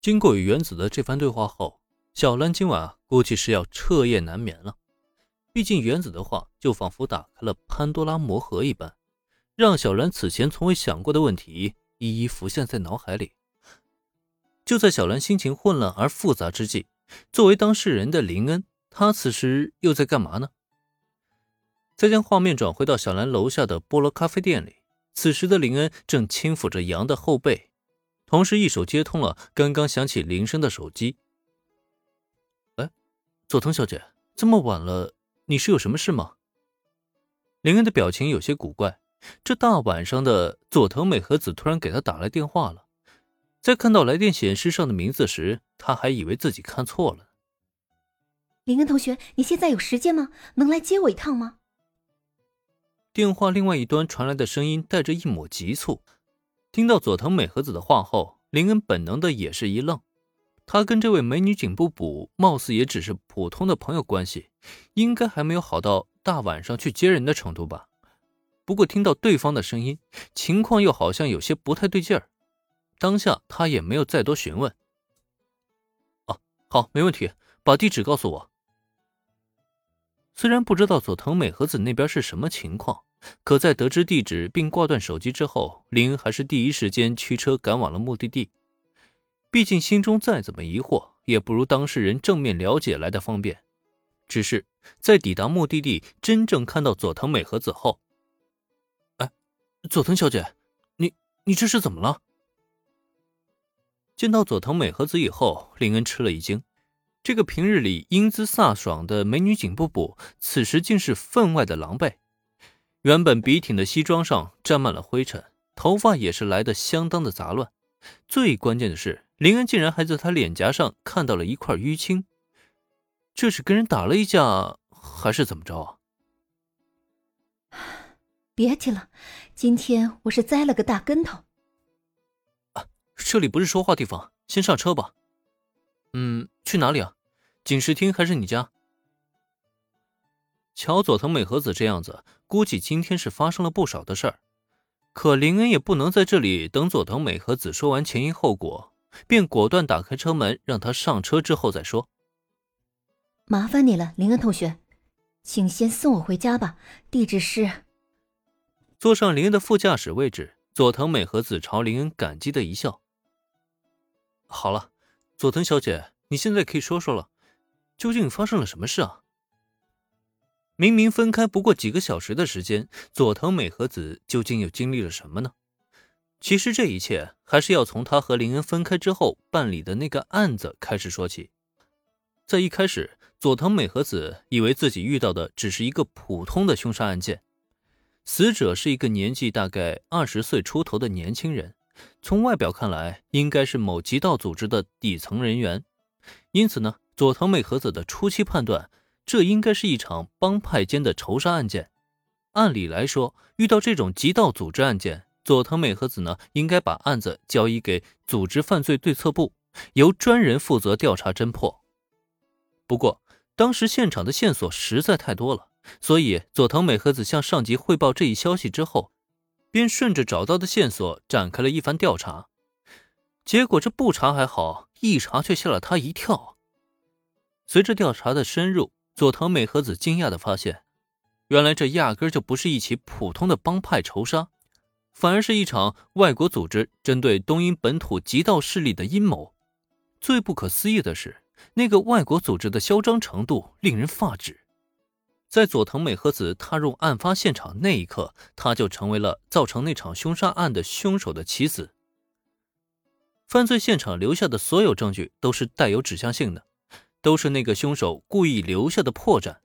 经过与原子的这番对话后，小兰今晚估计是要彻夜难眠了。毕竟原子的话就仿佛打开了潘多拉魔盒一般，让小兰此前从未想过的问题一一浮现在脑海里。就在小兰心情混乱而复杂之际，作为当事人的林恩，他此时又在干嘛呢？再将画面转回到小兰楼下的菠萝咖啡店里，此时的林恩正轻抚着杨的后背，同时一手接通了刚刚响起铃声的手机。哎，佐藤小姐，这么晚了。你是有什么事吗？林恩的表情有些古怪。这大晚上的，佐藤美和子突然给他打来电话了。在看到来电显示上的名字时，他还以为自己看错了。林恩同学，你现在有时间吗？能来接我一趟吗？电话另外一端传来的声音带着一抹急促。听到佐藤美和子的话后，林恩本能的也是一愣。他跟这位美女警部补，貌似也只是普通的朋友关系，应该还没有好到大晚上去接人的程度吧。不过听到对方的声音，情况又好像有些不太对劲儿。当下他也没有再多询问。哦，好，没问题，把地址告诉我。虽然不知道佐藤美和子那边是什么情况，可在得知地址并挂断手机之后，林恩还是第一时间驱车赶往了目的地。毕竟心中再怎么疑惑，也不如当事人正面了解来的方便。只是在抵达目的地，真正看到佐藤美和子后，哎，佐藤小姐，你你这是怎么了？见到佐藤美和子以后，林恩吃了一惊。这个平日里英姿飒爽的美女警部补，此时竟是分外的狼狈。原本笔挺的西装上沾满了灰尘，头发也是来的相当的杂乱。最关键的是。林恩竟然还在他脸颊上看到了一块淤青，这是跟人打了一架，还是怎么着啊？别提了，今天我是栽了个大跟头。啊，这里不是说话地方，先上车吧。嗯，去哪里啊？警视厅还是你家？乔佐藤美和子这样子，估计今天是发生了不少的事儿。可林恩也不能在这里等佐藤美和子说完前因后果。便果断打开车门，让他上车之后再说。麻烦你了，林恩同学，请先送我回家吧。地址是……坐上林恩的副驾驶位置，佐藤美和子朝林恩感激的一笑。好了，佐藤小姐，你现在可以说说了，究竟发生了什么事啊？明明分开不过几个小时的时间，佐藤美和子究竟又经历了什么呢？其实这一切还是要从他和林恩分开之后办理的那个案子开始说起。在一开始，佐藤美和子以为自己遇到的只是一个普通的凶杀案件，死者是一个年纪大概二十岁出头的年轻人，从外表看来应该是某极道组织的底层人员，因此呢，佐藤美和子的初期判断，这应该是一场帮派间的仇杀案件。按理来说，遇到这种极道组织案件，佐藤美和子呢，应该把案子交移给组织犯罪对策部，由专人负责调查侦破。不过，当时现场的线索实在太多了，所以佐藤美和子向上级汇报这一消息之后，便顺着找到的线索展开了一番调查。结果这不查还好，一查却吓了他一跳。随着调查的深入，佐藤美和子惊讶的发现，原来这压根就不是一起普通的帮派仇杀。反而是一场外国组织针对东英本土极道势力的阴谋。最不可思议的是，那个外国组织的嚣张程度令人发指。在佐藤美和子踏入案发现场那一刻，他就成为了造成那场凶杀案的凶手的棋子。犯罪现场留下的所有证据都是带有指向性的，都是那个凶手故意留下的破绽。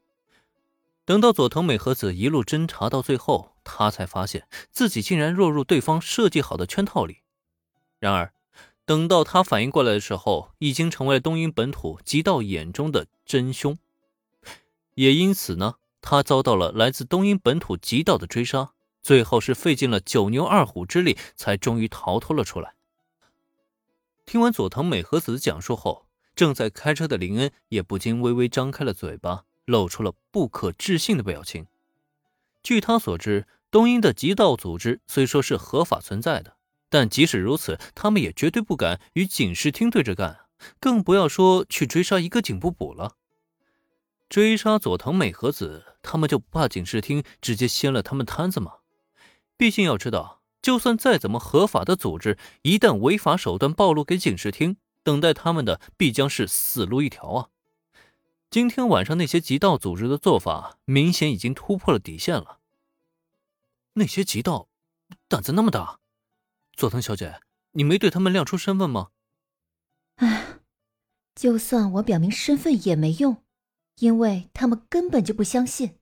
等到佐藤美和子一路侦查到最后，他才发现自己竟然落入对方设计好的圈套里。然而，等到他反应过来的时候，已经成为东瀛本土极道眼中的真凶。也因此呢，他遭到了来自东瀛本土极道的追杀，最后是费尽了九牛二虎之力，才终于逃脱了出来。听完佐藤美和子的讲述后，正在开车的林恩也不禁微微张开了嘴巴。露出了不可置信的表情。据他所知，东英的极道组织虽说是合法存在的，但即使如此，他们也绝对不敢与警视厅对着干，更不要说去追杀一个警部补了。追杀佐藤美和子，他们就不怕警视厅直接掀了他们摊子吗？毕竟要知道，就算再怎么合法的组织，一旦违法手段暴露给警视厅，等待他们的必将是死路一条啊！今天晚上那些极道组织的做法，明显已经突破了底线了。那些极道胆子那么大，佐藤小姐，你没对他们亮出身份吗？唉，就算我表明身份也没用，因为他们根本就不相信。